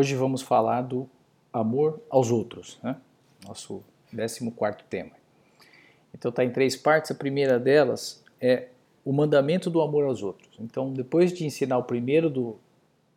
hoje vamos falar do amor aos outros, né? Nosso 14 quarto tema. Então está em três partes. A primeira delas é o mandamento do amor aos outros. Então, depois de ensinar o primeiro do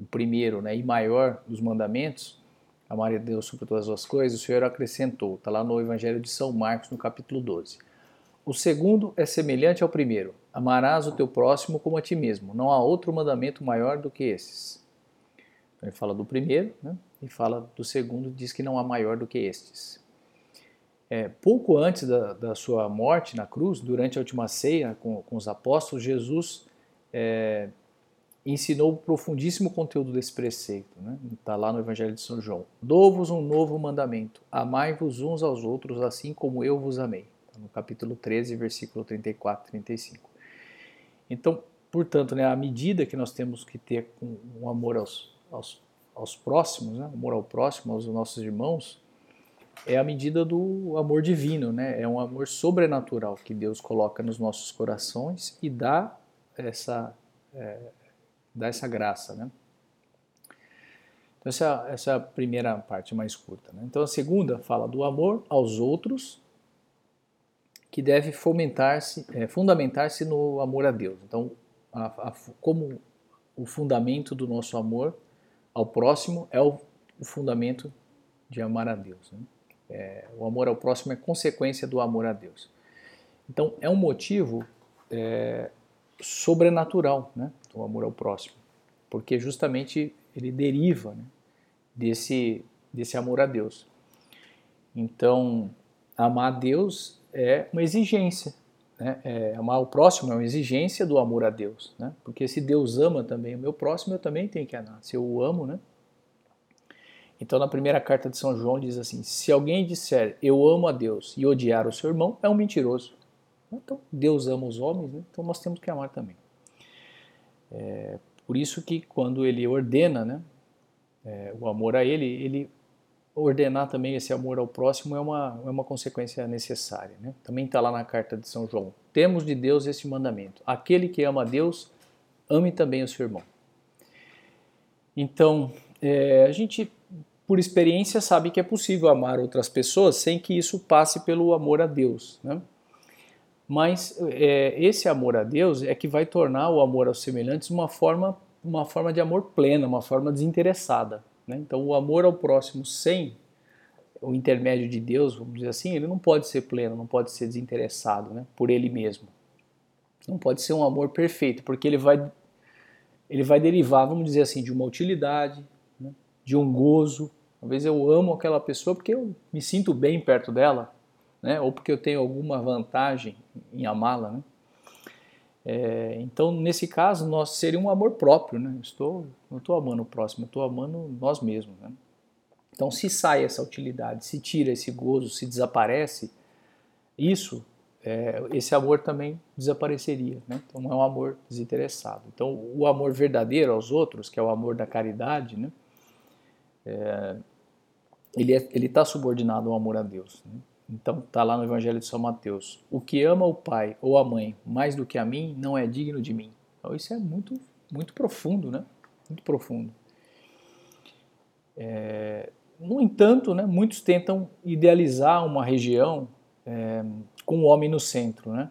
o primeiro, né, e maior dos mandamentos, amar a Deus sobre todas as coisas, o Senhor acrescentou, está lá no Evangelho de São Marcos, no capítulo 12. O segundo é semelhante ao primeiro: amarás o teu próximo como a ti mesmo. Não há outro mandamento maior do que esses. Então, ele fala do primeiro, né, e fala do segundo, diz que não há maior do que estes. É, pouco antes da, da, sua morte na cruz, durante a última ceia com, com os apóstolos, Jesus é, ensinou o profundíssimo conteúdo desse preceito. Está né? Tá lá no Evangelho de São João. Dou-vos um novo mandamento: amai-vos uns aos outros, assim como eu vos amei. Tá no capítulo 13, versículo 34 e 35. Então, portanto, né, a medida que nós temos que ter um amor aos, aos, aos próximos, né, amor ao próximo, aos nossos irmãos, é a medida do amor divino, né? É um amor sobrenatural que Deus coloca nos nossos corações e dá essa, é, dá essa graça, né? Então essa, essa é a primeira parte mais curta. Né? Então a segunda fala do amor aos outros, que deve fomentar-se, é, fundamentar-se no amor a Deus. Então, a, a, como o fundamento do nosso amor ao próximo é o, o fundamento de amar a Deus. Né? É, o amor ao próximo é consequência do amor a Deus. Então, é um motivo é, sobrenatural, né? o amor ao próximo, porque justamente ele deriva né? desse, desse amor a Deus. Então, amar a Deus é uma exigência. Né? É, amar o próximo é uma exigência do amor a Deus. Né? Porque se Deus ama também o meu próximo, eu também tenho que amar. Se eu o amo, né? Então, na primeira carta de São João diz assim: se alguém disser eu amo a Deus e odiar o seu irmão, é um mentiroso. Então, Deus ama os homens, né? então nós temos que amar também. É, por isso que quando ele ordena né, é, o amor a ele, ele ordenar também esse amor ao próximo é uma, é uma consequência necessária. Né? Também está lá na carta de São João. Temos de Deus esse mandamento: aquele que ama a Deus, ame também o seu irmão. Então, é, a gente por experiência, sabe que é possível amar outras pessoas sem que isso passe pelo amor a Deus. Né? Mas é, esse amor a Deus é que vai tornar o amor aos semelhantes uma forma, uma forma de amor plena, uma forma desinteressada. Né? Então, o amor ao próximo sem o intermédio de Deus, vamos dizer assim, ele não pode ser pleno, não pode ser desinteressado né? por ele mesmo. Não pode ser um amor perfeito, porque ele vai, ele vai derivar, vamos dizer assim, de uma utilidade, né? de um gozo, Talvez eu amo aquela pessoa porque eu me sinto bem perto dela, né? ou porque eu tenho alguma vantagem em amá-la. Né? É, então, nesse caso, nós seria um amor próprio. Né? Estou, não estou amando o próximo, estou amando nós mesmos. Né? Então, se sai essa utilidade, se tira esse gozo, se desaparece, isso, é, esse amor também desapareceria. Né? Então, não é um amor desinteressado. Então, o amor verdadeiro aos outros, que é o amor da caridade, né? É, ele é, está subordinado ao amor a Deus. Né? Então está lá no Evangelho de São Mateus: o que ama o pai ou a mãe mais do que a mim não é digno de mim. Então isso é muito muito profundo, né? Muito profundo. É, no entanto, né, muitos tentam idealizar uma região é, com o homem no centro, né,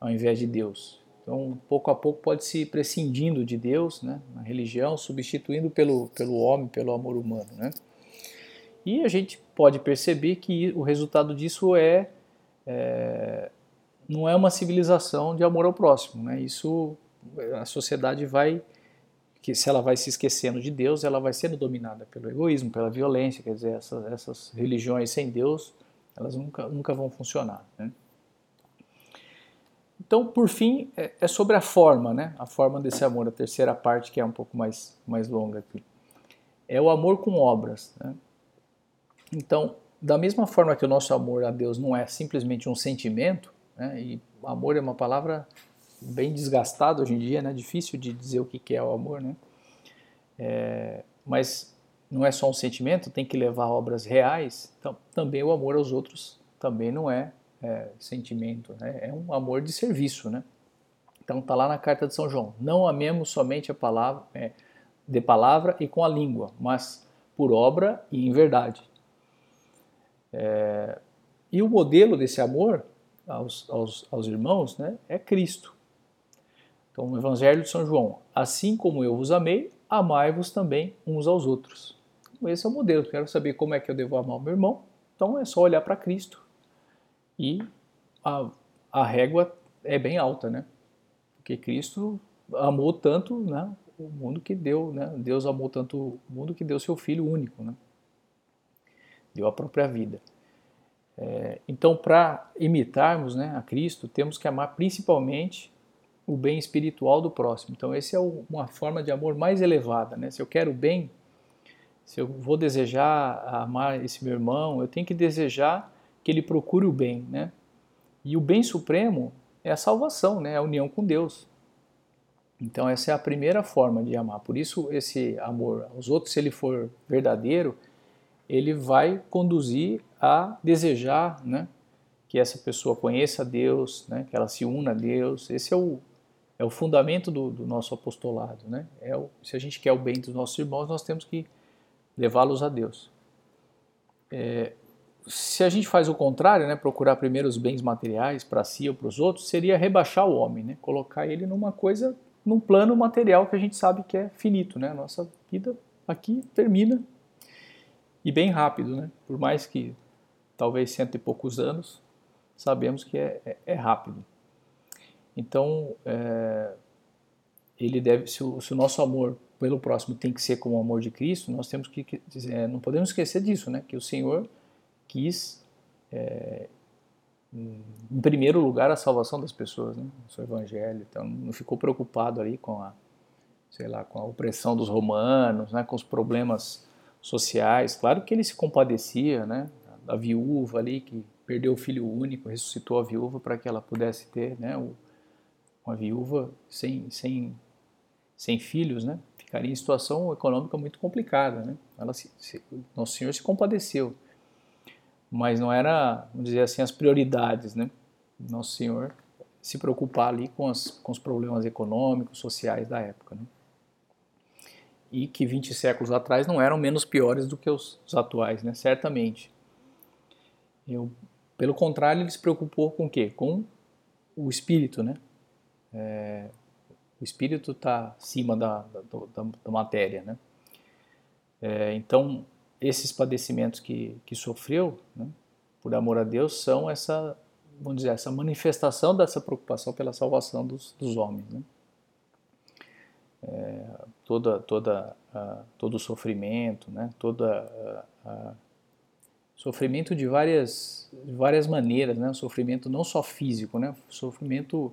ao invés de Deus. Então, pouco a pouco pode se prescindindo de Deus, né, na religião, substituindo pelo, pelo homem, pelo amor humano, né. E a gente pode perceber que o resultado disso é, é não é uma civilização de amor ao próximo. Né? Isso a sociedade vai que se ela vai se esquecendo de Deus, ela vai sendo dominada pelo egoísmo, pela violência, quer dizer, essas, essas religiões sem Deus, elas nunca, nunca vão funcionar. Né? Então, por fim, é, é, sobre a forma, né? a forma desse amor, a terceira parte que é um pouco mais, mais longa aqui. É o amor com obras. Né? Então, da mesma forma que o nosso amor a Deus não é simplesmente um sentimento, né, e amor é uma palavra bem desgastada hoje em dia, né, difícil de dizer o que é o amor, né, é, mas não é só um sentimento, tem que levar obras reais, então também o amor aos outros também não é, é sentimento, né, é um amor de serviço, né. Então está lá na carta de São João, não amemos somente a palavra, é, de palavra e com a língua, mas por obra e em verdade. É, e o modelo desse amor aos, aos, aos irmãos né, é Cristo. Então, no Evangelho de São João, assim como eu vos amei, amai-vos também uns aos outros. Então, esse é o modelo. Quero saber como é que eu devo amar o meu irmão. Então, é só olhar para Cristo. E a, a régua é bem alta, né? Porque Cristo amou tanto né, o mundo que deu, né? Deus amou tanto o mundo que deu seu Filho único, né? Deu a própria vida. É, então, para imitarmos né, a Cristo, temos que amar principalmente o bem espiritual do próximo. Então, essa é uma forma de amor mais elevada. Né? Se eu quero o bem, se eu vou desejar amar esse meu irmão, eu tenho que desejar que ele procure o bem. Né? E o bem supremo é a salvação, né? a união com Deus. Então, essa é a primeira forma de amar. Por isso, esse amor aos outros, se ele for verdadeiro, ele vai conduzir a desejar né, que essa pessoa conheça Deus, né, que ela se una a Deus. Esse é o, é o fundamento do, do nosso apostolado. Né? É o, se a gente quer o bem dos nossos irmãos, nós temos que levá-los a Deus. É, se a gente faz o contrário, né, procurar primeiro os bens materiais para si ou para os outros, seria rebaixar o homem, né, colocar ele numa coisa, num plano material que a gente sabe que é finito. Né? Nossa vida aqui termina e bem rápido, né? Por mais que talvez cento e poucos anos, sabemos que é, é, é rápido. Então, é, ele deve, se o, se o, nosso amor pelo próximo tem que ser como o amor de Cristo, nós temos que, é, não podemos esquecer disso, né? Que o Senhor quis, é, em primeiro lugar, a salvação das pessoas, né? O seu Evangelho, então não ficou preocupado ali com a, sei lá, com a opressão dos romanos, né? Com os problemas sociais. Claro que ele se compadecia, né, da viúva ali que perdeu o filho único, ressuscitou a viúva para que ela pudesse ter, né, uma viúva sem, sem, sem filhos, né, ficaria em situação econômica muito complicada, né. Ela se, se, Nosso Senhor se compadeceu, mas não era, vamos dizer assim, as prioridades, né. Nosso Senhor se preocupar ali com, as, com os problemas econômicos, sociais da época, né e que 20 séculos atrás não eram menos piores do que os, os atuais, né? certamente. Eu, pelo contrário, ele se preocupou com o quê? Com o espírito, né? É, o espírito está acima da, da, da, matéria, né? É, então, esses padecimentos que, que sofreu, né, por amor a Deus, são essa, vamos dizer, essa manifestação dessa preocupação pela salvação dos, dos homens, né? É, toda, toda, uh, todo o sofrimento, né? toda uh, sofrimento de várias, de várias maneiras, né? sofrimento não só físico, né? sofrimento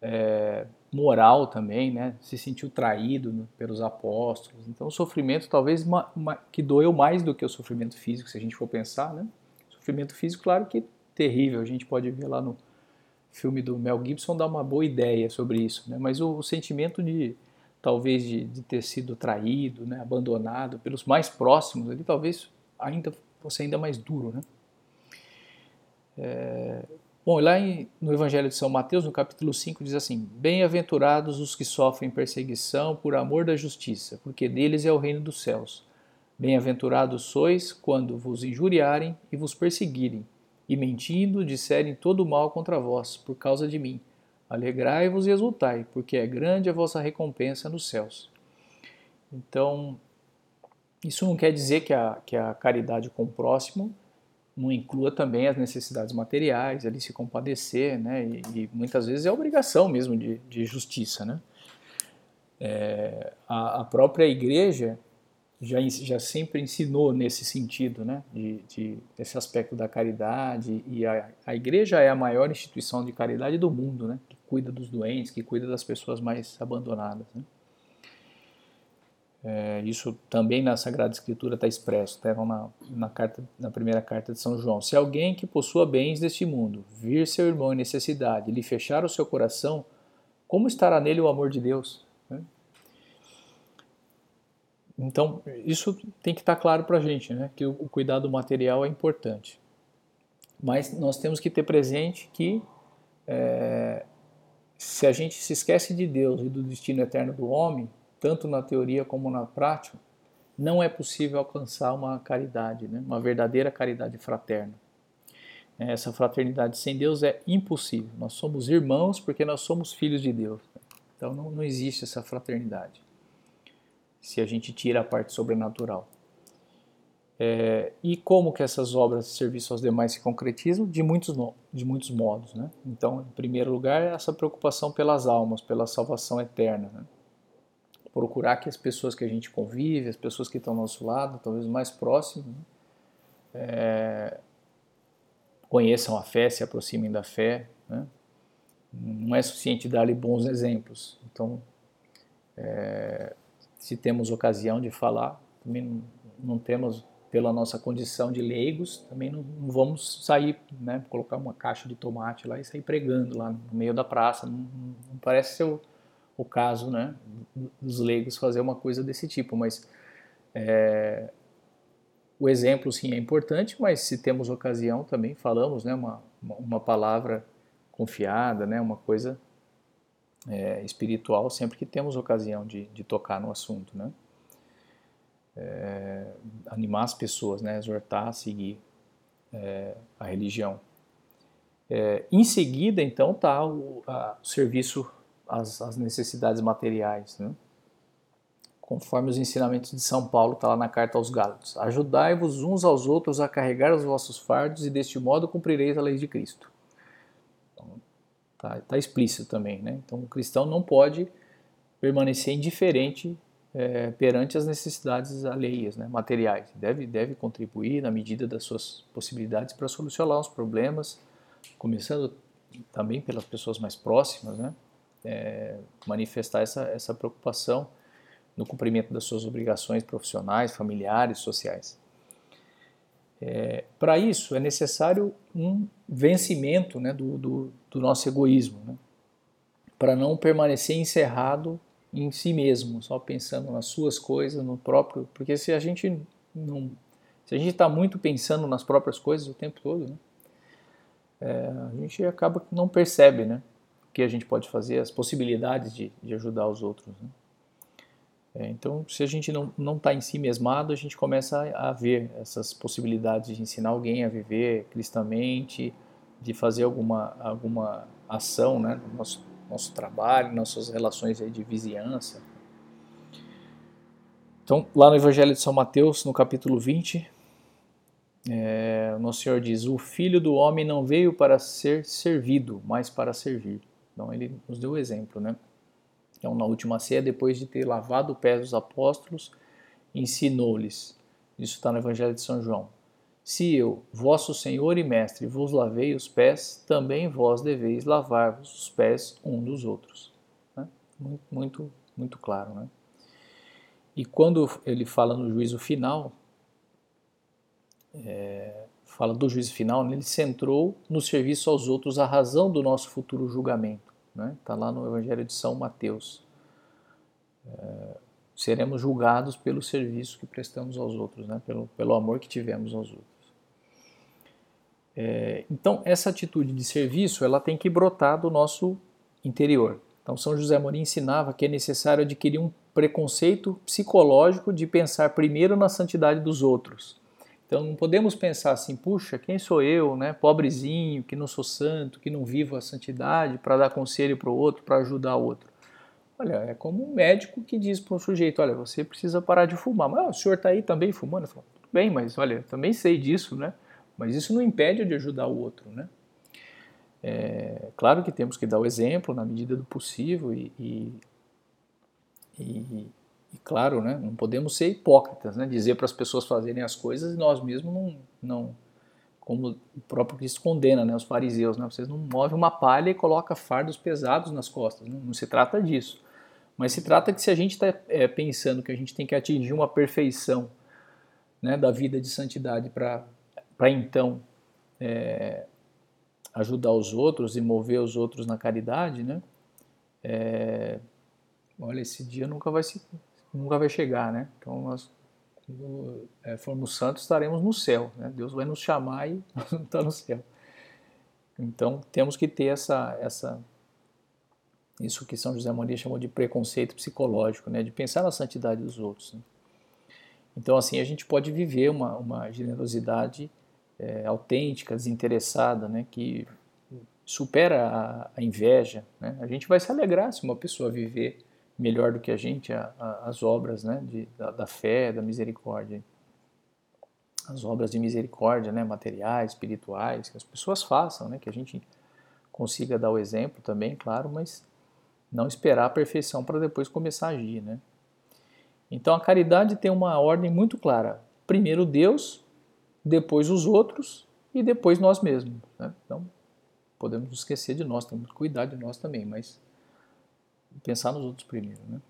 é, moral também, né? se sentiu traído pelos apóstolos. Então, sofrimento talvez uma, uma, que doeu mais do que o sofrimento físico, se a gente for pensar. Né? Sofrimento físico, claro que terrível, a gente pode ver lá no filme do Mel Gibson, dá uma boa ideia sobre isso, né? mas o, o sentimento de talvez de, de ter sido traído, né, abandonado pelos mais próximos, ali talvez ainda fosse ainda mais duro, né? É, bom, lá em, no Evangelho de São Mateus, no capítulo 5, diz assim: Bem-aventurados os que sofrem perseguição por amor da justiça, porque deles é o reino dos céus. Bem-aventurados sois quando vos injuriarem e vos perseguirem, e mentindo disserem todo mal contra vós, por causa de mim. Alegrai-vos e exultai, porque é grande a vossa recompensa nos céus. Então, isso não quer dizer que a, que a caridade com o próximo não inclua também as necessidades materiais, ali se compadecer, né? E, e muitas vezes é obrigação mesmo de, de justiça, né? É, a, a, própria igreja já, já sempre ensinou nesse sentido, né? De, de, esse aspecto da caridade e a, a igreja é a maior instituição de caridade do mundo, né? cuida dos doentes, que cuida das pessoas mais abandonadas. Né? É, isso também na Sagrada Escritura está expresso, está na, na, carta, na primeira carta de São João. Se alguém que possua bens deste mundo vir seu irmão em necessidade lhe fechar o seu coração, como estará nele o amor de Deus? Então, isso tem que estar tá claro para a gente, né? que o, o cuidado material é importante. Mas nós temos que ter presente que é, se a gente se esquece de Deus e do destino eterno do homem, tanto na teoria como na prática, não é possível alcançar uma caridade, né? uma verdadeira caridade fraterna. Essa fraternidade sem Deus é impossível. Nós somos irmãos porque nós somos filhos de Deus. Então não, não existe essa fraternidade se a gente tira a parte sobrenatural. É, e como que essas obras de serviço aos demais se concretizam? De muitos, de muitos modos. Né? Então, em primeiro lugar, é essa preocupação pelas almas, pela salvação eterna. Né? Procurar que as pessoas que a gente convive, as pessoas que estão ao nosso lado, talvez mais próximos, né? é, conheçam a fé, se aproximem da fé. Né? Não é suficiente dar-lhe bons exemplos. Então, é, se temos ocasião de falar, também não, temos pela nossa condição de leigos, também não, não, vamos sair, né, colocar uma caixa de tomate lá e sair pregando lá no meio da praça. Não, não parece ser o, o, caso, né, dos leigos fazer uma coisa desse tipo, mas é, o exemplo sim é importante, mas se temos ocasião também falamos, né, uma, uma palavra confiada, né, uma coisa é, espiritual sempre que temos ocasião de, de tocar no assunto, né é, animar as pessoas, né, exortar a seguir é, a religião. É, em seguida, então, está o, o, serviço às, às, necessidades materiais, né? conforme os ensinamentos de São Paulo, está lá na carta aos Gálatas. Ajudai-vos uns aos outros a carregar os vossos fardos e deste modo cumprireis a lei de Cristo. Está tá explícito também. Né? Então, o cristão não pode permanecer indiferente é, perante as necessidades alheias, né, materiais. Deve, deve contribuir na medida das suas possibilidades para solucionar os problemas, começando também pelas pessoas mais próximas, né, é, manifestar essa, essa preocupação no cumprimento das suas obrigações profissionais, familiares, sociais. É, para isso é necessário um vencimento né, do, do, do nosso egoísmo, né, para não permanecer encerrado em si mesmo, só pensando nas suas coisas, no próprio. Porque se a gente não. Se a gente está muito pensando nas próprias coisas o tempo todo, né, é, a gente acaba que não percebe né, o que a gente pode fazer, as possibilidades de, de ajudar os outros. Né. É, então, se a gente não está em si mesmado, a gente começa a, a ver essas possibilidades de ensinar alguém a viver cristamente, de fazer alguma, alguma ação né, no nosso nosso trabalho, nossas relações de vizinhança. Então, lá no Evangelho de São Mateus, no capítulo 20, é, Nosso Senhor diz: O filho do homem não veio para ser servido, mas para servir. Então, ele nos deu o exemplo, né? Então, na última ceia, depois de ter lavado o pé dos apóstolos, ensinou-lhes. Isso está no Evangelho de São João. Se eu, vosso Senhor e Mestre, vos lavei os pés, também vós deveis lavar-vos os pés um dos outros. Né? Muito, muito, muito claro. Né? E quando ele fala no juízo final, é, fala do juízo final, ele centrou no serviço aos outros a razão do nosso futuro julgamento. Está né? Tá lá no Evangelho de São Mateus. É, seremos julgados pelo serviço que prestamos aos outros, né? pelo, pelo amor que tivemos aos outros. É, então, essa atitude de serviço ela tem que brotar do nosso interior. Então, São José Maria ensinava que é necessário adquirir um preconceito psicológico de pensar primeiro na santidade dos outros. Então, não podemos pensar assim, puxa, quem sou eu, né, pobrezinho, que não sou santo, que não vivo a santidade, para dar conselho para o outro, para ajudar o outro. Olha, é como um médico que diz para um sujeito, olha, você precisa parar de fumar. Mas ah, o senhor está aí também fumando? Eu falo, tudo bem, mas olha, também sei disso, né? Mas isso não impede de ajudar o outro, né? É, claro que temos que dar o exemplo na medida do possível e, e, e, e claro, né, não podemos ser hipócritas, né, dizer para as pessoas fazerem as coisas e nós mesmos não, não como o próprio Cristo condena, né, os fariseus, né, vocês não movem uma palha e colocam fardos pesados nas costas, né, não se trata disso, mas se trata que se a gente está é, pensando que a gente tem que atingir uma perfeição né, da vida de santidade para então é, ajudar os outros e mover os outros na caridade, né? É, olha, esse dia nunca vai, se, nunca vai chegar, né? Então nós, é, formos santos, estaremos no céu, né? Deus vai nos chamar e estar no céu. Então temos que ter essa, essa isso que São José Maria chamou de preconceito psicológico, né? De pensar na santidade dos outros. Né? Então, assim, a gente pode viver uma, uma generosidade é, autêntica, desinteressada, né, que supera a, a inveja. Né? A gente vai se alegrar se uma pessoa viver melhor do que a gente a, a, as obras né, de, da, da, fé, da misericórdia. As obras de misericórdia, né, materiais, espirituais, que as pessoas façam, né, que a gente consiga dar o exemplo também, claro, mas não esperar a perfeição para depois começar a agir. Né? Então a caridade tem uma ordem muito clara. Primeiro Deus, depois os outros e depois nós mesmos. Né? Então podemos esquecer de nós, temos que cuidar de nós também, mas pensar nos outros primeiro. Né?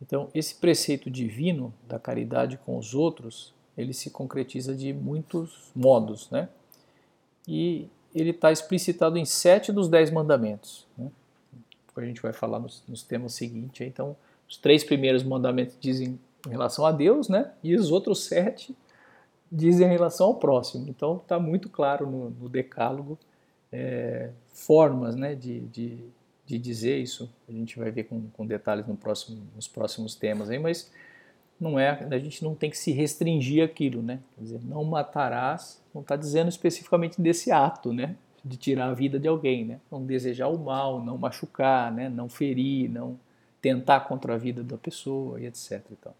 Então, esse preceito divino da caridade com os outros, ele se concretiza de muitos modos, né? E ele está explicitado em sete dos dez mandamentos. Né? A gente vai falar nos, nos temas seguintes. Então, os três primeiros mandamentos dizem em relação a Deus, né? E os outros sete dizem em relação ao próximo. Então, está muito claro no, no decálogo é, formas, né? de, de de dizer isso, a gente vai ver com, com detalhes no próximo, nos próximos temas aí, mas não é, a gente não tem que se restringir aquilo, né? Quer dizer, não matarás, não está dizendo especificamente desse ato, né? De tirar a vida de alguém, né? Não desejar o mal, não machucar, né? Não ferir, não tentar contra a vida da pessoa e etc. E tal.